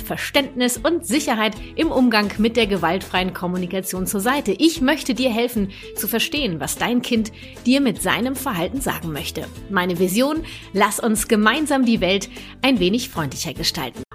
Verständnis und Sicherheit im Umgang mit der gewaltfreien Kommunikation zur Seite. Ich möchte dir helfen zu verstehen, was dein Kind dir mit seinem Verhalten sagen möchte. Meine Vision, lass uns gemeinsam die Welt ein wenig freundlicher gestalten.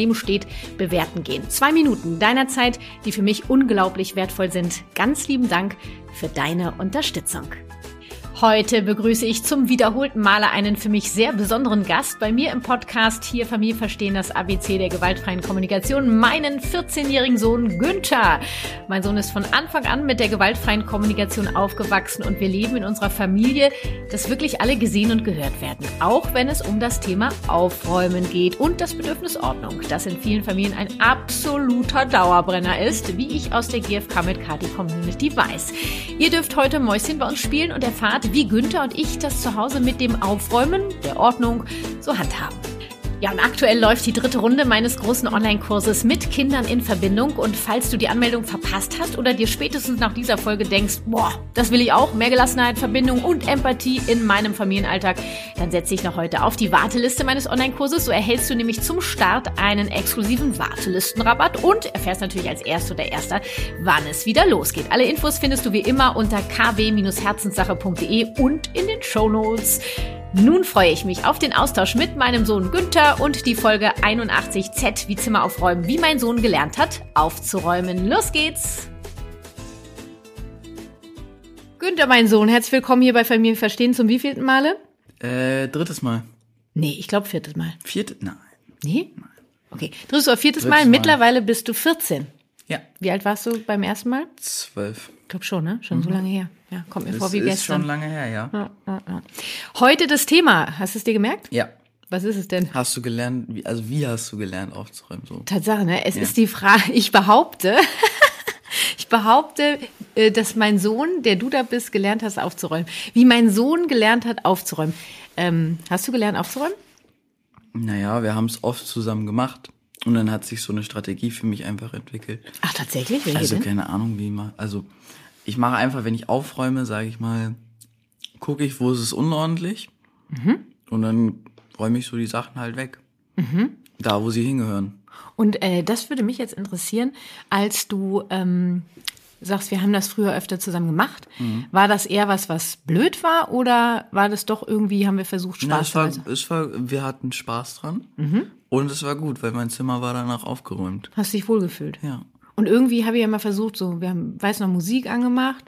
daneben steht, bewerten gehen. Zwei Minuten deiner Zeit, die für mich unglaublich wertvoll sind. Ganz lieben Dank für deine Unterstützung. Heute begrüße ich zum wiederholten Male einen für mich sehr besonderen Gast bei mir im Podcast hier Familie verstehen das ABC der gewaltfreien Kommunikation, meinen 14-jährigen Sohn Günther. Mein Sohn ist von Anfang an mit der gewaltfreien Kommunikation aufgewachsen und wir leben in unserer Familie, dass wirklich alle gesehen und gehört werden, auch wenn es um das Thema Aufräumen geht und das Bedürfnis Ordnung, das in vielen Familien ein absoluter Dauerbrenner ist, wie ich aus der GFK mit Kati Community weiß. Ihr dürft heute Mäuschen bei uns spielen und erfahrt, wie Günther und ich das zu Hause mit dem Aufräumen, der Ordnung so handhaben. Ja, und aktuell läuft die dritte Runde meines großen Online-Kurses mit Kindern in Verbindung. Und falls du die Anmeldung verpasst hast oder dir spätestens nach dieser Folge denkst, boah, das will ich auch, mehr Gelassenheit, Verbindung und Empathie in meinem Familienalltag, dann setze ich noch heute auf die Warteliste meines Online-Kurses. So erhältst du nämlich zum Start einen exklusiven Wartelistenrabatt und erfährst natürlich als Erster oder Erster, wann es wieder losgeht. Alle Infos findest du wie immer unter kw-herzenssache.de und in den Show Notes. Nun freue ich mich auf den Austausch mit meinem Sohn Günther und die Folge 81Z wie Zimmer aufräumen, wie mein Sohn gelernt hat, aufzuräumen. Los geht's! Günther, mein Sohn, herzlich willkommen hier bei Familie Verstehen zum wievielten Male? Äh, drittes Mal. Nee, ich glaube viertes Mal. Viertes? Nein. Nee? Okay. Drittes oder viertes Drittes Mal. Mal. Mittlerweile bist du 14. Ja. Wie alt warst du beim ersten Mal? Zwölf. Ich glaube schon, ne? Schon so lange her. Ja, kommt mir Das vor wie ist gestern. schon lange her, ja. Ja, ja, ja. Heute das Thema. Hast du es dir gemerkt? Ja. Was ist es denn? Hast du gelernt, wie, also wie hast du gelernt aufzuräumen? So. Tatsache, ne? Es ist die Frage, ich behaupte, ich behaupte, äh, dass mein Sohn, der du da bist, gelernt hast aufzuräumen. Wie mein Sohn gelernt hat aufzuräumen. Ähm, hast du gelernt aufzuräumen? Naja, wir haben es oft zusammen gemacht. Und dann hat sich so eine Strategie für mich einfach entwickelt. Ach, tatsächlich? Welche Also denn? keine Ahnung, wie man. Also ich mache einfach, wenn ich aufräume, sage ich mal, gucke ich, wo ist es unordentlich. Mhm. Und dann räume ich so die Sachen halt weg. Mhm. Da, wo sie hingehören. Und äh, das würde mich jetzt interessieren, als du ähm, sagst, wir haben das früher öfter zusammen gemacht. Mhm. War das eher was, was blöd war oder war das doch irgendwie, haben wir versucht, Spaß zu haben? es war, wir hatten Spaß dran. Mhm. Und es war gut, weil mein Zimmer war danach aufgeräumt. Hast dich wohlgefühlt? Ja. Und irgendwie habe ich ja mal versucht, so, wir haben, weiß noch, Musik angemacht.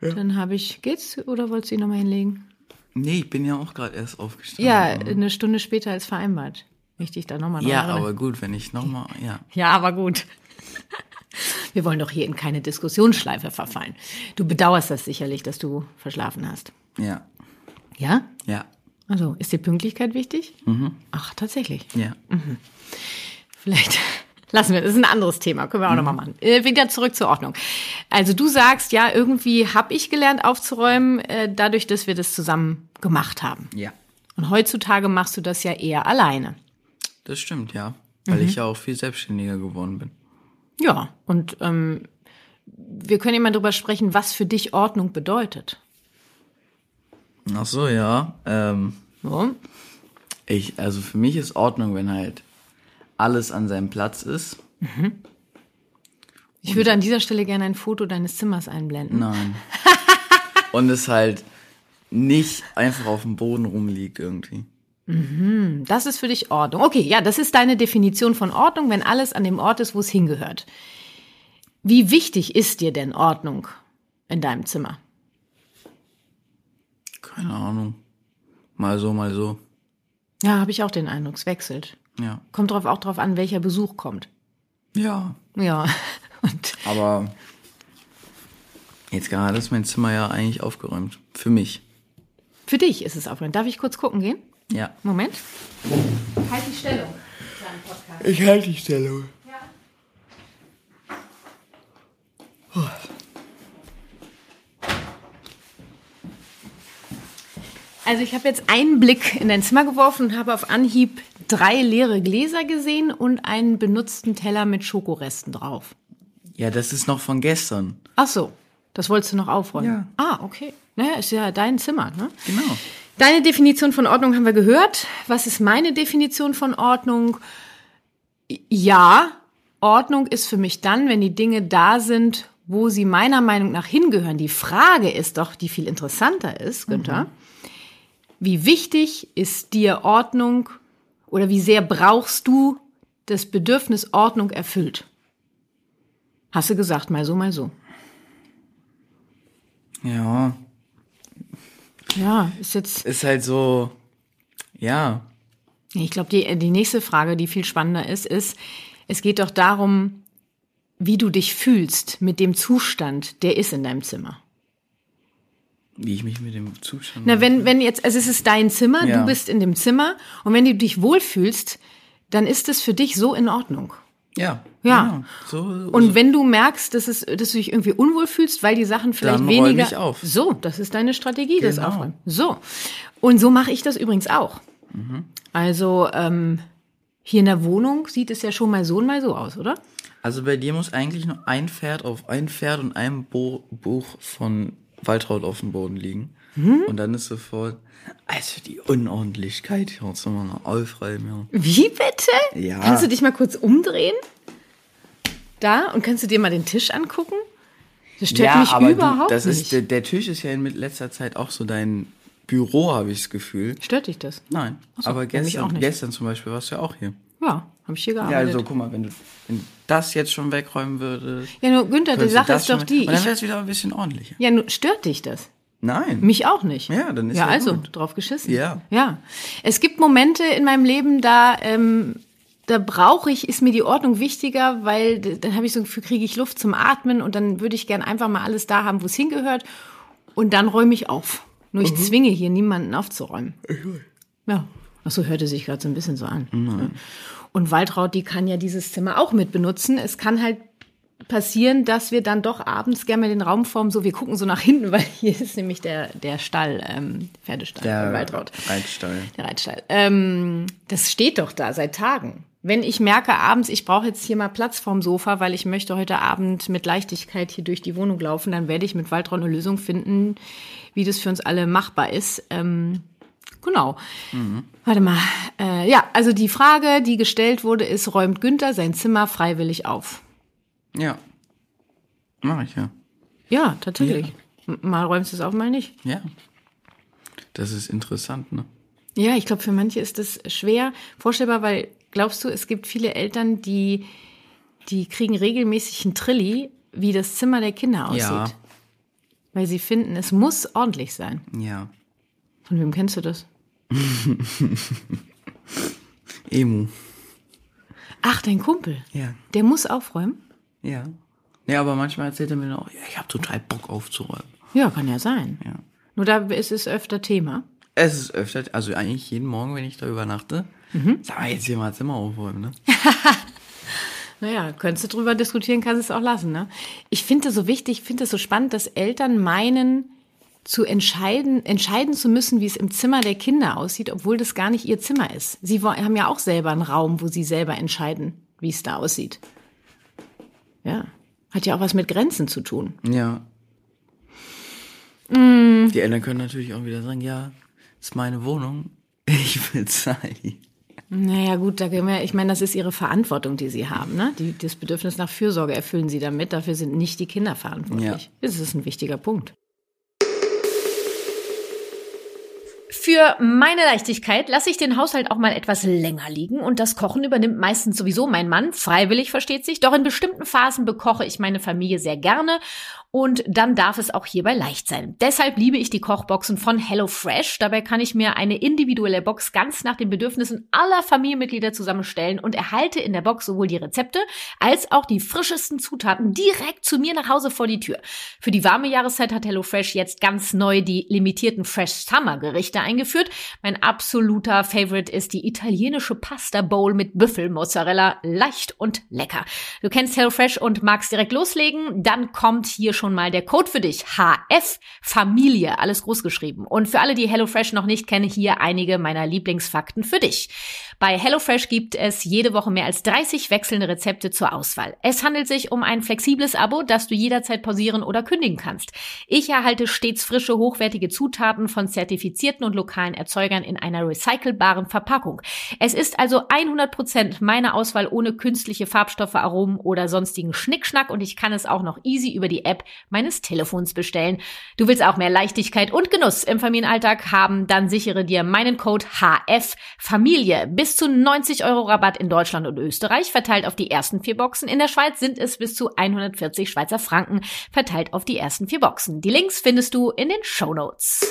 Dann habe ich, geht's oder wolltest du ihn nochmal hinlegen? Nee, ich bin ja auch gerade erst aufgestanden. Ja, eine Stunde später als vereinbart. Richtig, da nochmal Ja, aber gut, wenn ich nochmal, ja. Ja, aber gut. Wir wollen doch hier in keine Diskussionsschleife verfallen. Du bedauerst das sicherlich, dass du verschlafen hast. Ja. Ja? Ja. Also, ist dir Pünktlichkeit wichtig? Ach, tatsächlich. Ja. Vielleicht lassen wir, das ist ein anderes Thema, können wir auch nochmal machen. Äh, wieder zurück zur Ordnung. Also du sagst, ja, irgendwie habe ich gelernt aufzuräumen, äh, dadurch, dass wir das zusammen gemacht haben. Ja. Und heutzutage machst du das ja eher alleine. Das stimmt, ja. Weil ich ja auch viel selbstständiger geworden bin. Ja, und ähm, wir können ja mal drüber sprechen, was für dich Ordnung bedeutet. Ach so, ja. Ähm, So. ich, also für mich ist Ordnung, wenn halt alles an seinem Platz ist. Ich würde an dieser Stelle gerne ein Foto deines Zimmers einblenden. Nein. Und es halt nicht einfach auf dem Boden rumliegt irgendwie. Das ist für dich Ordnung. Okay, ja, das ist deine Definition von Ordnung, wenn alles an dem Ort ist, wo es hingehört. Wie wichtig ist dir denn Ordnung in deinem Zimmer? Keine Ahnung. Mal so, mal so. Ja, habe ich auch den Eindruck, es wechselt. Ja. Kommt drauf auch drauf an, welcher Besuch kommt. Ja. Ja. Und Aber jetzt gerade ist mein Zimmer ja eigentlich aufgeräumt. Für mich. für dich ist es aufregend. Darf ich kurz gucken gehen? Ja. Moment. Halt die Stellung. Ich halte die Stellung. Also ich habe jetzt einen Blick in dein Zimmer geworfen und habe auf Anhieb drei leere Gläser gesehen und einen benutzten Teller mit Schokoresten drauf. Ja, das ist noch von gestern. Ach so, das wolltest du noch aufräumen. Ja. Ah, okay. Naja, ist ja dein Zimmer, ne? Genau. Deine Definition von Ordnung haben wir gehört. Was ist meine Definition von Ordnung? Ja, Ordnung ist für mich dann, wenn die Dinge da sind, wo sie meiner Meinung nach hingehören. Die Frage ist doch, die viel interessanter ist, Günther. Wie wichtig ist dir Ordnung oder wie sehr brauchst du das Bedürfnis Ordnung erfüllt? Hast du gesagt, mal so, mal so. Ja. Ja, ist jetzt. Ist halt so. Ja. Ich glaube, die, die nächste Frage, die viel spannender ist, ist, es geht doch darum, wie du dich fühlst mit dem Zustand, der ist in deinem Zimmer. Wie ich mich mit dem Zustand. Na, wenn, wenn jetzt, also es ist dein Zimmer, Ja. du bist in dem Zimmer und wenn du dich wohlfühlst, dann ist es für dich so in Ordnung. Ja. Ja. Genau. So, Und wenn du merkst, dass, es, dass du dich irgendwie unwohl fühlst, weil die Sachen vielleicht Dann räum weniger. ich auf. So, das ist deine Strategie, das Genau. Aufräumen. So. Und so mache ich das übrigens auch. Mhm. Also ähm, hier in der Wohnung sieht es ja schon mal so und mal so aus, oder? Also bei dir muss eigentlich nur ein Pferd auf ein Pferd und ein Bo Buch von Waltraud auf dem Boden liegen. Hm? Und dann ist sofort, also die Unordentlichkeit hier mal noch aufräumen. Ja. Wie bitte? Ja. Kannst du dich mal kurz umdrehen? Da und kannst du dir mal den Tisch angucken? Das stört mich aber überhaupt du, das nicht. ist der, der Tisch ist ja in letzter Zeit auch so dein Büro, habe ich das Gefühl. Stört dich das? Nein, so, aber ja, gestern, gestern zum Beispiel warst du ja auch hier. Ja, habe ich hier Ja, gearbeitet. also guck mal, wenn du wenn du das jetzt schon wegräumen würdest. Ja, nur Günther, die Sache ist doch die. Und dann wäre es wieder ein bisschen ordentlicher. ja, nur stört dich das? Nein. Mich auch nicht. Ja, dann ist ja ja also gut. drauf geschissen. Ja. Ja. Es gibt Momente in meinem Leben, da ähm, da brauche ich, ist mir die Ordnung wichtiger, weil dann habe ich so ein Gefühl, kriege ich Luft zum Atmen und dann würde ich gern einfach mal alles da haben, wo es hingehört und dann räume ich auf. Nur Mhm. ich zwinge hier niemanden aufzuräumen. Ja. Ach so hörte sich gerade so ein bisschen so an. Ja. Und Waltraud, die kann ja dieses Zimmer auch mit benutzen. Es kann halt passieren, dass wir dann doch abends gerne mal den Raum formen, so wir gucken so nach hinten, weil hier ist nämlich der, der Stall, ähm, Pferdestall Der von Waltraud. Reitstall. Der Reitstall. Ähm, das steht doch da seit Tagen. Wenn ich merke abends, ich brauche jetzt hier mal Platz vorm Sofa, weil ich möchte heute Abend mit Leichtigkeit hier durch die Wohnung laufen, dann werde ich mit Waltraud eine Lösung finden, wie das für uns alle machbar ist. Ähm, genau. Warte mal. Äh, ja, also die Frage, die gestellt wurde, ist, räumt Günther sein Zimmer freiwillig auf? Ja. Mach ich ja. Ja, tatsächlich. M- Mal räumst du es auf, mal nicht. Ja. Das ist interessant, ne? Ja, ich glaube, für manche ist das schwer vorstellbar, weil glaubst du, es gibt viele Eltern, die, die kriegen regelmäßig einen Trilli, wie das Zimmer der Kinder aussieht. Ja. Weil sie finden, es muss ordentlich sein. Ja. Von wem kennst du das? Emu. Ach, dein Kumpel. Ja. Der muss aufräumen? Ja. Ja, aber manchmal erzählt er mir dann auch, ja, ich habe total Bock aufzuräumen. Ja, kann ja sein. Ja. Nur da ist es öfter Thema. Es ist öfter, also eigentlich jeden Morgen, wenn ich da übernachte, Mhm. sag mal, jetzt hier mal Zimmer aufräumen, ne? Naja, könntest du drüber diskutieren, kannst es auch lassen. Ne? Ich finde es so wichtig, ich finde es so spannend, dass Eltern meinen, zu entscheiden, entscheiden zu müssen, wie es im Zimmer der Kinder aussieht, obwohl das gar nicht ihr Zimmer ist. Sie haben ja auch selber einen Raum, wo sie selber entscheiden, wie es da aussieht. Ja, hat ja auch was mit Grenzen zu tun. Ja. Mm. Die Eltern können natürlich auch wieder sagen, ja, ist meine Wohnung, ich bezahle. Naja, gut, da wir, ich meine, das ist ihre Verantwortung, die sie haben. Ne? Die, das Bedürfnis nach Fürsorge erfüllen sie damit. Dafür sind nicht die Kinder verantwortlich. Ja. Das ist ein wichtiger Punkt. Für meine Leichtigkeit lasse ich den Haushalt auch mal etwas länger liegen und das Kochen übernimmt meistens sowieso mein Mann, freiwillig versteht sich, doch in bestimmten Phasen bekoche ich meine Familie sehr gerne und dann darf es auch hierbei leicht sein. Deshalb liebe ich die Kochboxen von HelloFresh. Dabei kann ich mir eine individuelle Box ganz nach den Bedürfnissen aller Familienmitglieder zusammenstellen und erhalte in der Box sowohl die Rezepte als auch die frischesten Zutaten direkt zu mir nach Hause vor die Tür. Für die warme Jahreszeit hat HelloFresh jetzt ganz neu die limitierten Fresh Summer Gerichte eingeführt. Mein absoluter Favorite ist die italienische Pasta Bowl mit Büffelmozzarella. Leicht und lecker. Du kennst HelloFresh und magst direkt loslegen? Dann kommt hier schon schon mal der Code für dich. HF Familie, alles groß geschrieben. Und für alle, die HelloFresh noch nicht kennen, hier einige meiner Lieblingsfakten für dich. Bei HelloFresh gibt es jede Woche mehr als 30 wechselnde Rezepte zur Auswahl. Es handelt sich um ein flexibles Abo, das du jederzeit pausieren oder kündigen kannst. Ich erhalte stets frische, hochwertige Zutaten von zertifizierten und lokalen Erzeugern in einer recycelbaren Verpackung. Es ist also 100% meine Auswahl ohne künstliche Farbstoffe, Aromen oder sonstigen Schnickschnack und ich kann es auch noch easy über die App meines Telefons bestellen. Du willst auch mehr Leichtigkeit und Genuss im Familienalltag haben, dann sichere dir meinen Code HF Familie bis zu 90 Euro Rabatt in Deutschland und Österreich, verteilt auf die ersten vier Boxen. In der Schweiz sind es bis zu 140 Schweizer Franken, verteilt auf die ersten vier Boxen. Die Links findest du in den Show Notes.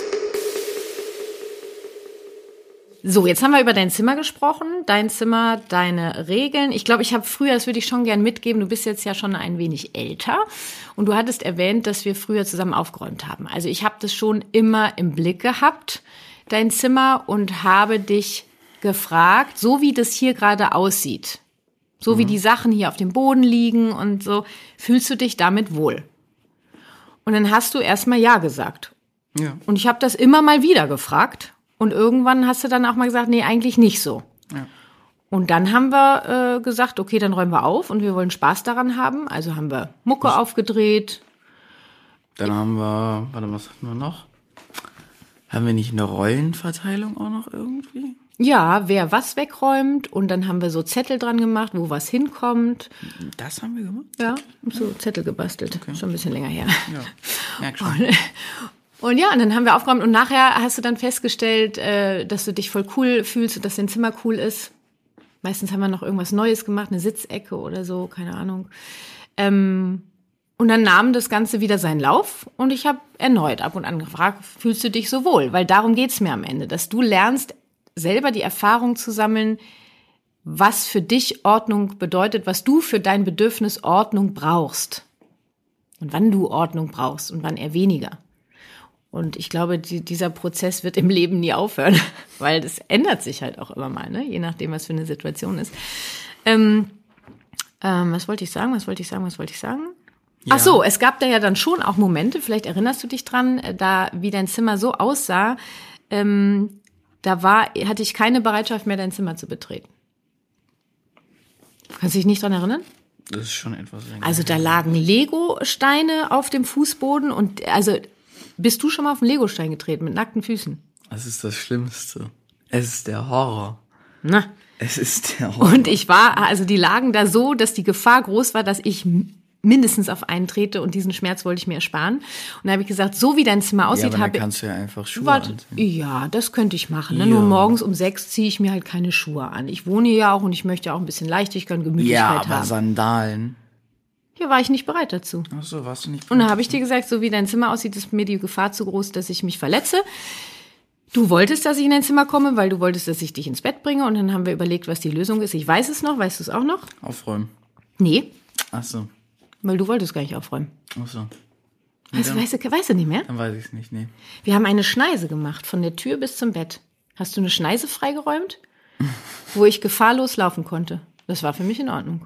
So, jetzt haben wir über dein Zimmer gesprochen. Dein Zimmer, deine Regeln. Ich glaube, ich habe früher, das würde ich schon gern mitgeben, du bist jetzt ja schon ein wenig älter. Und du hattest erwähnt, dass wir früher zusammen aufgeräumt haben. Also ich habe das schon immer im Blick gehabt, dein Zimmer, und habe dich gefragt, so wie das hier gerade aussieht, so mhm. wie die Sachen hier auf dem Boden liegen und so, fühlst du dich damit wohl? Und dann hast du erstmal Ja gesagt. Ja. Und ich habe das immer mal wieder gefragt. Und irgendwann hast du dann auch mal gesagt, nee, eigentlich nicht so. Ja. Und dann haben wir äh, gesagt, okay, dann räumen wir auf und wir wollen Spaß daran haben. Also haben wir Mucke was? aufgedreht. Dann haben wir, warte, was hatten wir noch? Haben wir nicht eine Rollenverteilung auch noch irgendwie? Ja, wer was wegräumt und dann haben wir so Zettel dran gemacht, wo was hinkommt. Das haben wir gemacht? Ja, so Zettel gebastelt. Okay. Schon ein bisschen länger her. Ja, merk schon. Und, und ja, und dann haben wir aufgeräumt und nachher hast du dann festgestellt, äh, dass du dich voll cool fühlst und dass dein Zimmer cool ist. Meistens haben wir noch irgendwas Neues gemacht, eine Sitzecke oder so, keine Ahnung. Ähm, und dann nahm das Ganze wieder seinen Lauf und ich habe erneut ab und an gefragt, fühlst du dich so wohl? Weil darum geht's mir am Ende, dass du lernst, selber die Erfahrung zu sammeln, was für dich Ordnung bedeutet, was du für dein Bedürfnis Ordnung brauchst. Und wann du Ordnung brauchst und wann eher weniger. Und ich glaube, die, dieser Prozess wird im Leben nie aufhören, weil das ändert sich halt auch immer mal, ne? je nachdem, was für eine Situation ist. Ähm, ähm, was wollte ich sagen? Was wollte ich sagen? Was wollte ich sagen? Ja. Ach so, es gab da ja dann schon auch Momente, vielleicht erinnerst du dich dran, äh, da wie dein Zimmer so aussah, ähm, da war, hatte ich keine Bereitschaft mehr, dein Zimmer zu betreten. Kannst du dich nicht dran erinnern? Das ist schon etwas länger. Also da lagen Lego-Steine auf dem Fußboden und also bist du schon mal auf einen Lego-Stein getreten mit nackten Füßen? Das ist das Schlimmste. Es ist der Horror. Na. Es ist der Horror. Und ich war, also die lagen da so, dass die Gefahr groß war, dass ich mindestens auf einen trete und diesen Schmerz wollte ich mir ersparen. Und da habe ich gesagt, so wie dein Zimmer aussieht, ja, habe kannst du ja einfach Schuhe warte, anziehen. Ja, das könnte ich machen. Ne? Nur morgens um sechs ziehe ich mir halt keine Schuhe an. Ich wohne hier ja auch und ich möchte auch ein bisschen Leichtigkeit und Gemütlichkeit haben. Ja, aber haben. Sandalen. Hier war ich nicht bereit dazu. Ach so, warst du nicht bereit Und dann habe ich dir gesagt, so wie dein Zimmer aussieht, ist mir die Gefahr zu groß, dass ich mich verletze. Du wolltest, dass ich in dein Zimmer komme, weil du wolltest, dass ich dich ins Bett bringe. Und dann haben wir überlegt, was die Lösung ist. Ich weiß es noch. Weißt du es auch noch? Aufräumen. Nee. Ach so. Weil du wolltest gar nicht aufräumen. Ach so. Weißt, dann, weißt, du, weißt du nicht mehr? Dann weiß ich es nicht, nee. Wir haben eine Schneise gemacht, von der Tür bis zum Bett. Hast du eine Schneise freigeräumt, wo ich gefahrlos laufen konnte? Das war für mich in Ordnung.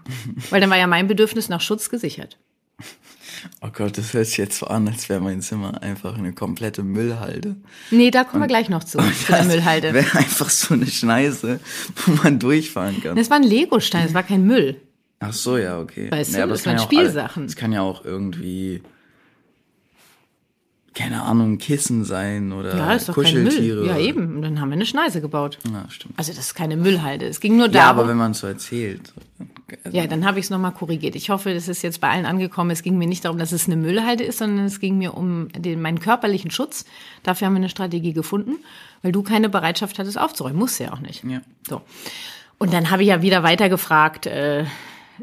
Weil dann war ja mein Bedürfnis nach Schutz gesichert. Oh Gott, das hört sich jetzt so an, als wäre mein Zimmer einfach eine komplette Müllhalde. Nee, da kommen und, wir gleich noch zu, zu der Müllhalde. Wäre einfach so eine Schneise, wo man durchfahren kann. Das war ein Legostein, das war kein Müll. Ach so, ja, okay. Weißt ja, du, das waren ja Spielsachen. Es kann ja auch irgendwie, keine Ahnung, Kissen sein oder ja, ist doch Kuscheltiere. Ja, eben. Und dann haben wir eine Schneise gebaut. Ja, stimmt. Also das ist keine Müllhalde. Es ging nur darum. Ja, aber wenn man es so erzählt, Ja, dann habe ich es nochmal korrigiert. Ich hoffe, das ist jetzt bei allen angekommen. Es ging mir nicht darum, dass es eine Müllhalde ist, sondern es ging mir um den, meinen körperlichen Schutz. Dafür haben wir eine Strategie gefunden, weil du keine Bereitschaft hattest aufzuräumen. Musst du ja auch nicht. Ja. So. Und dann habe ich ja wieder weitergefragt, äh,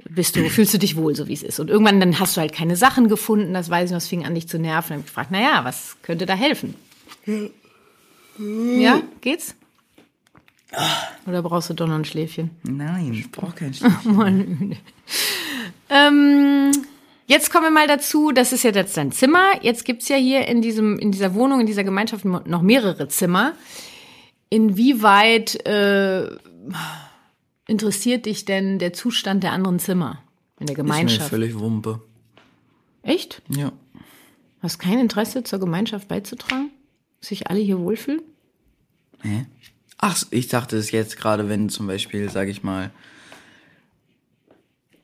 bist du, fühlst du dich wohl, so wie es ist? Und irgendwann dann hast du halt keine Sachen gefunden, das weiß ich noch, es fing an, dich zu nerven. Dann habe ich gefragt, na ja, was könnte da helfen? Ja, geht's? Oder brauchst du doch noch ein Schläfchen? Nein, ich brauche kein Schläfchen. Ähm, jetzt kommen wir mal dazu, das ist ja jetzt dein Zimmer. Jetzt gibt's ja hier in, diesem, in dieser Wohnung, in dieser Gemeinschaft noch mehrere Zimmer. Inwieweit äh, interessiert dich denn der Zustand der anderen Zimmer in der Ist mir Gemeinschaft? völlig Wumpe. Echt? Ja. Hast kein Interesse zur Gemeinschaft beizutragen? Sich alle hier wohlfühlen? Hä? Ach, ich dachte es jetzt gerade, wenn zum Beispiel, sag ich mal,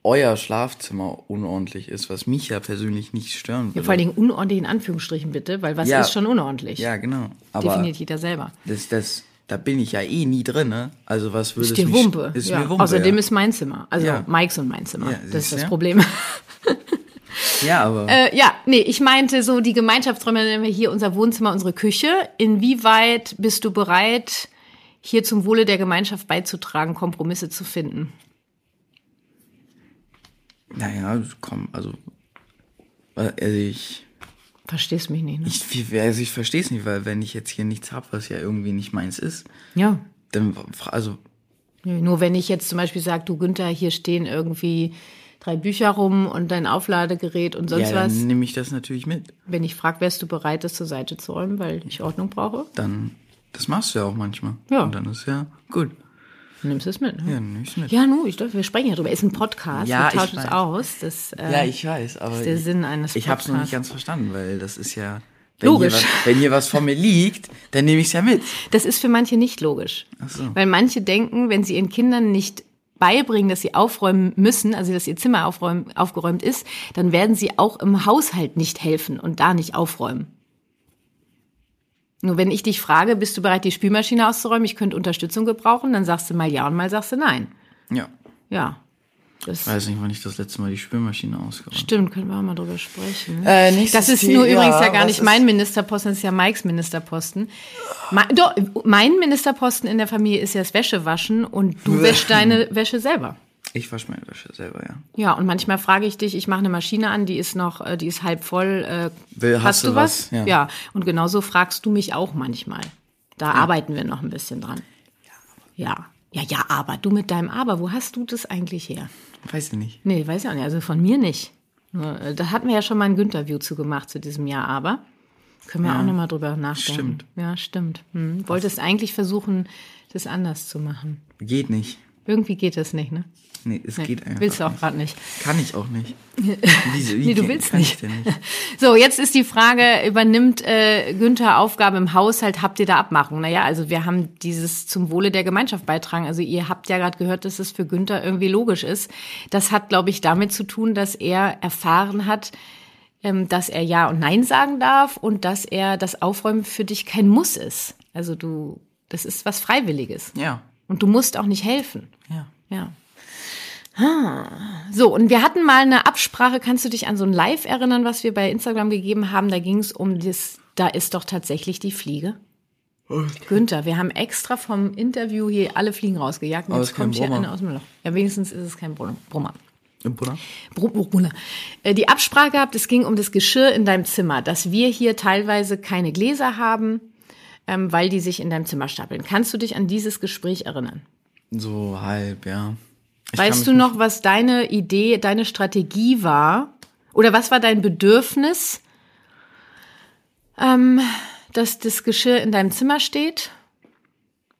euer Schlafzimmer unordentlich ist, was mich ja persönlich nicht stören Ja, würde. vor allen Dingen unordentlich in Anführungsstrichen bitte, weil was Ja. ist schon unordentlich? Ja, genau. Aber Definiert jeder selber. das, das, da bin ich ja eh nie drin, ne? Also was würde mich Wumpe. Ist ja. mir Wumpe, Außerdem ja. ist mein Zimmer. Also Ja. Mikes und mein Zimmer. Das ist das? Problem. ja, aber äh, ja, nee, ich meinte so die Gemeinschaftsräume, nennen wir hier unser Wohnzimmer, unsere Küche. Inwieweit bist du bereit, hier zum Wohle der Gemeinschaft beizutragen, Kompromisse zu finden? naja, komm, also, äh, also ich, Verstehst mich nicht, ne? ich, also ich verstehe es nicht, weil wenn ich jetzt hier nichts hab, was ja irgendwie nicht meins ist, ja. dann, also, Nö, Nur wenn ich jetzt zum Beispiel sage, du Günther, hier stehen irgendwie drei Bücher rum und dein Aufladegerät und sonst ja, was. dann nehme ich das natürlich mit. Wenn ich frage, wärst du bereit, das zur Seite zu räumen, weil ich Ordnung brauche? Dann, das machst du ja auch manchmal. Ja. Und dann ist ja gut. Nimmst du es mit. Ja, Ne? nehme ich's mit. Ja, nu, ich glaube, wir sprechen ja drüber. Ist ein Podcast, Ja, wir ich tauschen es aus. Das, äh, Ja, ich weiß, aber ist der Sinn eines ich habe es noch nicht Podcasts. ganz verstanden, weil das ist ja wenn Logisch. Hier was, wenn hier was vor mir liegt, dann nehme ich es ja mit. Das ist für manche nicht logisch. Ach so. Weil manche denken, wenn sie ihren Kindern nicht beibringen, dass sie aufräumen müssen, also dass ihr Zimmer aufräumen, aufgeräumt ist, dann werden sie auch im Haushalt nicht helfen und da nicht aufräumen. Nur wenn ich dich frage, bist du bereit, die Spülmaschine auszuräumen, ich könnte Unterstützung gebrauchen, dann sagst du mal ja und mal sagst du nein. Ja. Ja. Das Ich weiß nicht, wann ich das letzte Mal die Spülmaschine ausgeräumt stimmt, können wir auch mal drüber sprechen. Äh, Das ist nur ja, übrigens ja gar was nicht mein Ministerposten, das ist ja Mikes Ministerposten. Ma doch, mein Ministerposten in der Familie ist ja das Wäschewaschen und du wäschst deine Wäsche selber. Ich wasche meine Wäsche selber, ja. Ja, und manchmal frage ich dich, ich mache eine Maschine an, die ist noch, äh, die ist halb voll. Äh, Will- hast, hast du was? was? Ja. und genauso fragst du mich auch manchmal. Da arbeiten wir noch ein bisschen dran. Ja. Ja, ja, aber du mit deinem Aber, wo hast du das eigentlich her? Weiß ich nicht. Nee, weiß ich auch nicht. Also von mir nicht. Äh, Da hatten wir ja schon mal ein Günther-View zu gemacht zu diesem Jahr, aber können wir auch noch mal drüber nachdenken. stimmt. Ja, stimmt. Hm. Wolltest eigentlich versuchen, das anders zu machen. Geht nicht. Irgendwie geht das nicht, ne? Nee, es geht einfach. Willst du auch gerade nicht. Kann ich auch nicht. Wieso? Wie Nee, du willst nicht. Nicht? So, jetzt ist die Frage, übernimmt äh, Günther Aufgabe im Haushalt, habt ihr da Abmachung? Naja, also wir haben dieses zum Wohle der Gemeinschaft beitragen. Also ihr habt ja gerade gehört, dass es für Günther irgendwie logisch ist. Das hat, glaube ich, damit zu tun, dass er erfahren hat, ähm, dass er Ja und Nein sagen darf und dass er das Aufräumen für dich kein Muss ist. Also du, das ist was Freiwilliges. Ja. Und du musst auch nicht helfen. Ja. Ja. Ah. So, und wir hatten mal eine Absprache, kannst du dich an so ein Live erinnern, was wir bei Instagram gegeben haben? Da ging es um das, da ist doch tatsächlich die Fliege. Günther, wir haben extra vom Interview hier alle Fliegen rausgejagt und jetzt kommt hier Brummer. eine aus dem Loch. Ja, wenigstens ist es kein Brummer. Brummer. Im Bruder? Bru- Bru- Brunner. Äh, Die Absprache gehabt, es ging um das Geschirr in deinem Zimmer, dass wir hier teilweise keine Gläser haben, ähm, weil die sich in deinem Zimmer stapeln. Kannst du dich an dieses Gespräch erinnern? So halb, ja. Ich Weißt du noch, was deine Idee, deine Strategie war? Oder was war dein Bedürfnis, ähm, dass das Geschirr in deinem Zimmer steht?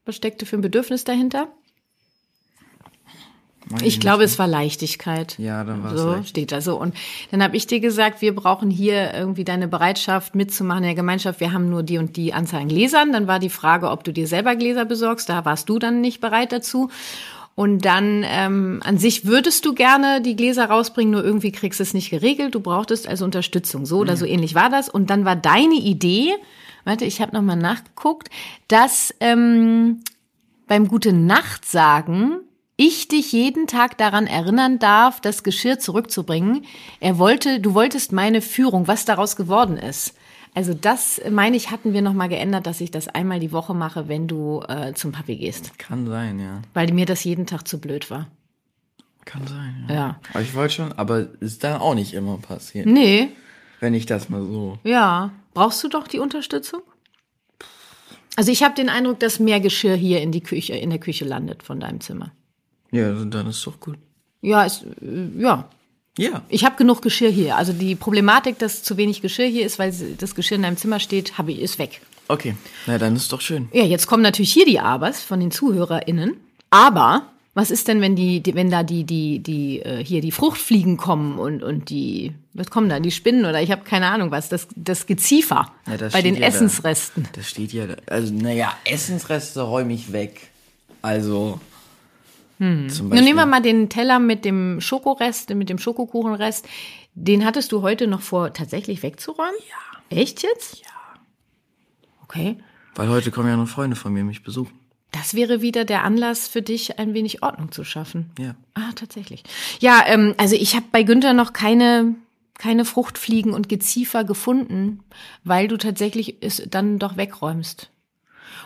Was steckte für ein Bedürfnis dahinter? Ich glaube, es war Leichtigkeit. Ja, dann war es So leicht. steht da so. Und dann habe ich dir gesagt, wir brauchen hier irgendwie deine Bereitschaft mitzumachen in der Gemeinschaft. Wir haben nur die und die Anzahl an Gläsern. Dann war die Frage, ob du dir selber Gläser besorgst. Da warst du dann nicht bereit dazu. Und dann ähm, an sich würdest du gerne die Gläser rausbringen, nur irgendwie kriegst du es nicht geregelt. Du brauchtest also Unterstützung. So oder so ähnlich war das. Und dann war deine Idee, warte, ich habe nochmal nachgeguckt, dass ähm, beim Gute Nacht sagen ich dich jeden Tag daran erinnern darf, das Geschirr zurückzubringen. Er wollte, du wolltest meine Führung, was daraus geworden ist. Also das, meine ich, hatten wir nochmal geändert, dass ich das einmal die Woche mache, wenn du äh, zum Papi gehst. Kann sein, ja. Weil mir das jeden Tag zu blöd war. Kann sein, ja. Ja. Aber ich wollte schon, aber ist dann auch nicht immer passiert. Nee, Wenn ich das mal so. ja. Brauchst du doch die Unterstützung? Also ich habe den Eindruck, dass mehr Geschirr hier in die Küche, in der Küche landet von deinem Zimmer. Ja, also dann ist doch gut. Ja, ist, äh, ja. Ja. Ich habe genug Geschirr hier. Also die Problematik, dass zu wenig Geschirr hier ist, weil das Geschirr in deinem Zimmer steht, habe ich, ist weg. Okay. Na, dann ist doch schön. Ja, jetzt kommen natürlich hier die Abers von den ZuhörerInnen. Aber was ist denn, wenn die, die wenn da die, die, die, äh, hier die Fruchtfliegen kommen und, und die, was kommen da, die Spinnen oder ich habe keine Ahnung was, das, das Geziefer Ja, das bei den ja da. Essensresten. Das steht ja, da. also naja, Essensreste räume ich weg. Also. Zum Nun nehmen wir mal den Teller mit dem Schokorest, mit dem Schokokuchenrest. Den hattest du heute noch vor, tatsächlich wegzuräumen? Ja. Echt jetzt? Ja. Okay. Weil heute kommen ja noch Freunde von mir mich besuchen. Das wäre wieder der Anlass für dich, ein wenig Ordnung zu schaffen. Ja. Ah, tatsächlich. Ja, ähm, also ich habe bei Günther noch keine, keine Fruchtfliegen und Geziefer gefunden, weil du tatsächlich es dann doch wegräumst.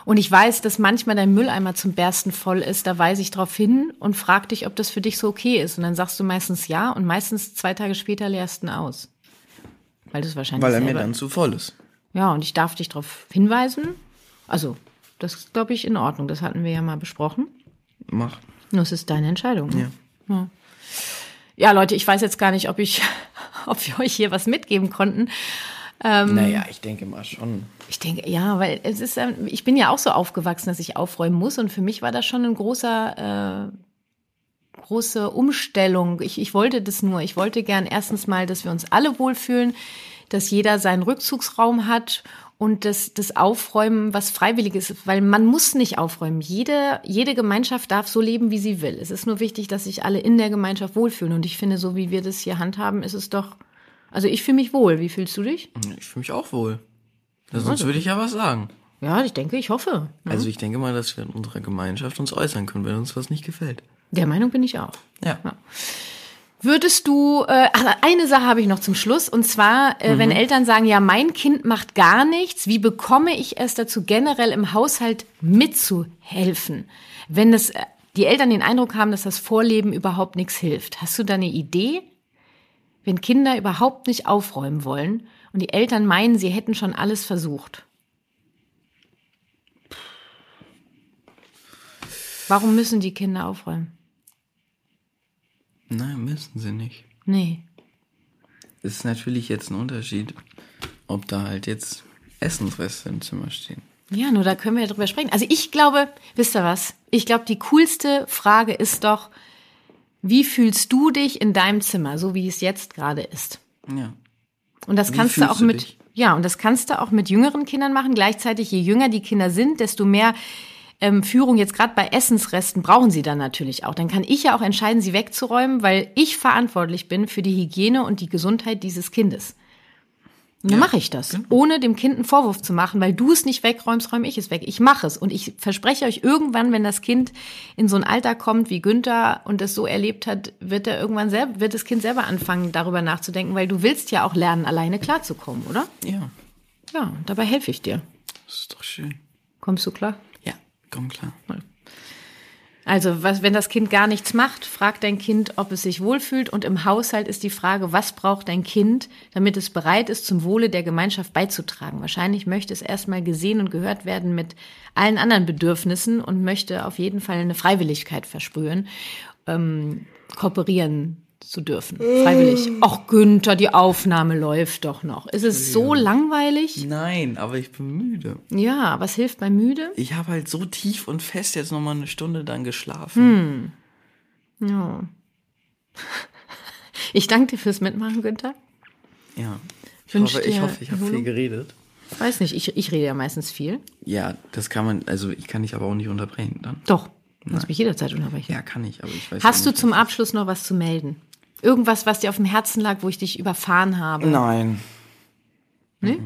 Und ich weiß, dass manchmal dein Mülleimer zum Bersten voll ist. Da weise ich drauf hin und frag dich, ob das für dich so okay ist. Und dann sagst du meistens ja und meistens zwei Tage später leerst du ihn aus. Weil du es wahrscheinlich Weil er mir dann zu voll ist. ja, und ich darf dich darauf hinweisen. Also, das ist, glaube ich, in Ordnung. Das hatten wir ja mal besprochen. Mach. Nur es ist deine Entscheidung. ne? Ja. Ja. ja, Leute, ich weiß jetzt gar nicht, ob ich, ob wir euch hier was mitgeben konnten. Ähm, Naja, ich denke mal schon. Ich denke, ja, weil es ist, ähm, ich bin ja auch so aufgewachsen, dass ich aufräumen muss und für mich war das schon ein großer, äh, große Umstellung. Ich, ich wollte das nur. Ich wollte gern erstens mal, dass wir uns alle wohlfühlen, dass jeder seinen Rückzugsraum hat und das, das Aufräumen, was freiwillig ist, weil man muss nicht aufräumen. Jede, jede Gemeinschaft darf so leben, wie sie will. Es ist nur wichtig, dass sich alle in der Gemeinschaft wohlfühlen. Und ich finde, so wie wir das hier handhaben, ist es doch, also ich fühle mich wohl. Wie fühlst du dich? Ich fühle mich auch wohl. Sonst würde ich ja was sagen. Ja, ich denke, ich hoffe. Also ich denke mal, dass wir in unserer Gemeinschaft uns äußern können, wenn uns was nicht gefällt. Der Meinung bin ich auch. Ja. Würdest du, äh, ach, eine Sache habe ich noch zum Schluss, und zwar, äh, wenn Eltern sagen, ja, mein Kind macht gar nichts, wie bekomme ich es dazu, generell im Haushalt mitzuhelfen? Wenn das, äh, die Eltern den Eindruck haben, dass das Vorleben überhaupt nichts hilft. Hast du da eine Idee? Wenn Kinder überhaupt nicht aufräumen wollen und die Eltern meinen, sie hätten schon alles versucht. Warum müssen die Kinder aufräumen? Nein, müssen sie nicht. Nee. Es ist natürlich jetzt ein Unterschied, ob da halt jetzt Essensreste im Zimmer stehen. Ja, nur da können wir ja drüber sprechen. Also ich glaube, wisst ihr was? Ich glaube, die coolste Frage ist doch, wie fühlst du dich in deinem Zimmer, so wie es jetzt gerade ist? Ja. Und das Wie kannst du auch du mit, dich? ja, und das kannst du auch mit jüngeren Kindern machen. Gleichzeitig, je jünger die Kinder sind, desto mehr ähm, Führung jetzt gerade bei Essensresten brauchen sie dann natürlich auch. Dann kann ich ja auch entscheiden, sie wegzuräumen, weil ich verantwortlich bin für die Hygiene und die Gesundheit dieses Kindes. Und dann Ja, mache ich das, genau. ohne dem Kind einen Vorwurf zu machen, weil du es nicht wegräumst, räume ich es weg. Ich mache es und ich verspreche euch, irgendwann, wenn das Kind in so ein Alter kommt wie Günther und das so erlebt hat, wird er irgendwann selber, wird das Kind selber anfangen, darüber nachzudenken, weil du willst ja auch lernen, alleine klarzukommen, oder? Ja. Ja, dabei helfe ich dir. Das ist doch schön. Kommst du klar? Ja, komm klar. Also, was, wenn das Kind gar nichts macht, frag dein Kind, ob es sich wohlfühlt. Und im Haushalt ist die Frage, was braucht dein Kind, damit es bereit ist, zum Wohle der Gemeinschaft beizutragen. Wahrscheinlich möchte es erstmal gesehen und gehört werden mit allen anderen Bedürfnissen und möchte auf jeden Fall eine Freiwilligkeit versprühen, ähm, kooperieren zu dürfen. Freiwillig. Ach, Günther, die Aufnahme läuft doch noch. Ist es so langweilig? Nein, aber ich bin müde. Ja, was hilft bei müde? Ich habe halt so tief und fest jetzt noch mal eine Stunde dann geschlafen. Ja. Ich danke dir fürs Mitmachen, Günther. Ja. Ich Wünsch hoffe, ich hoffe, ich habe viel geredet. Weiß nicht, ich, ich rede ja meistens viel. Ja, das kann man, also ich kann dich aber auch nicht unterbrechen dann. Doch, du kannst mich jederzeit unterbrechen. Ja, kann ich, aber ich weiß Hast ja du nicht, zum Abschluss noch was zu melden? Irgendwas, was dir auf dem Herzen lag, wo ich dich überfahren habe? Nein. Nee?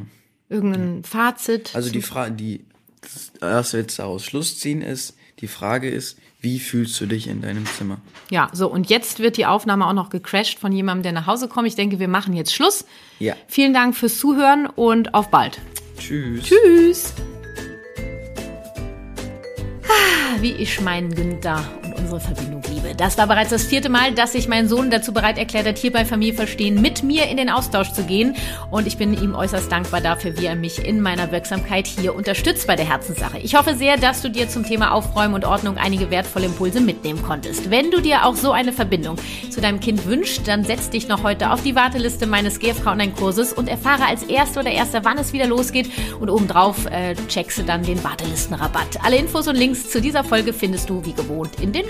Irgendein Fazit? Also die Frage, die, das, was wir jetzt daraus Schluss ziehen, ist, Die Frage ist, wie fühlst du dich in deinem Zimmer? Ja, so und jetzt wird die Aufnahme auch noch gecrashed von jemandem, der nach Hause kommt. Ich denke, wir machen jetzt Schluss. Ja. Vielen Dank fürs Zuhören und auf bald. Tschüss. Tschüss. Ah, wie ich meinen Günther unsere Verbindung liebe. Das war bereits das vierte Mal, dass sich mein Sohn dazu bereit erklärt hat, hier bei Familie Verstehen mit mir in den Austausch zu gehen. Und ich bin ihm äußerst dankbar dafür, wie er mich in meiner Wirksamkeit hier unterstützt bei der Herzenssache. Ich hoffe sehr, dass du dir zum Thema Aufräumen und Ordnung einige wertvolle Impulse mitnehmen konntest. Wenn du dir auch so eine Verbindung zu deinem Kind wünschst, dann setz dich noch heute auf die Warteliste meines GFK Online-Kurses und erfahre als Erster oder Erster, wann es wieder losgeht. Und obendrauf äh, checkst du dann den Wartelistenrabatt. Alle Infos und Links zu dieser Folge findest du wie gewohnt in den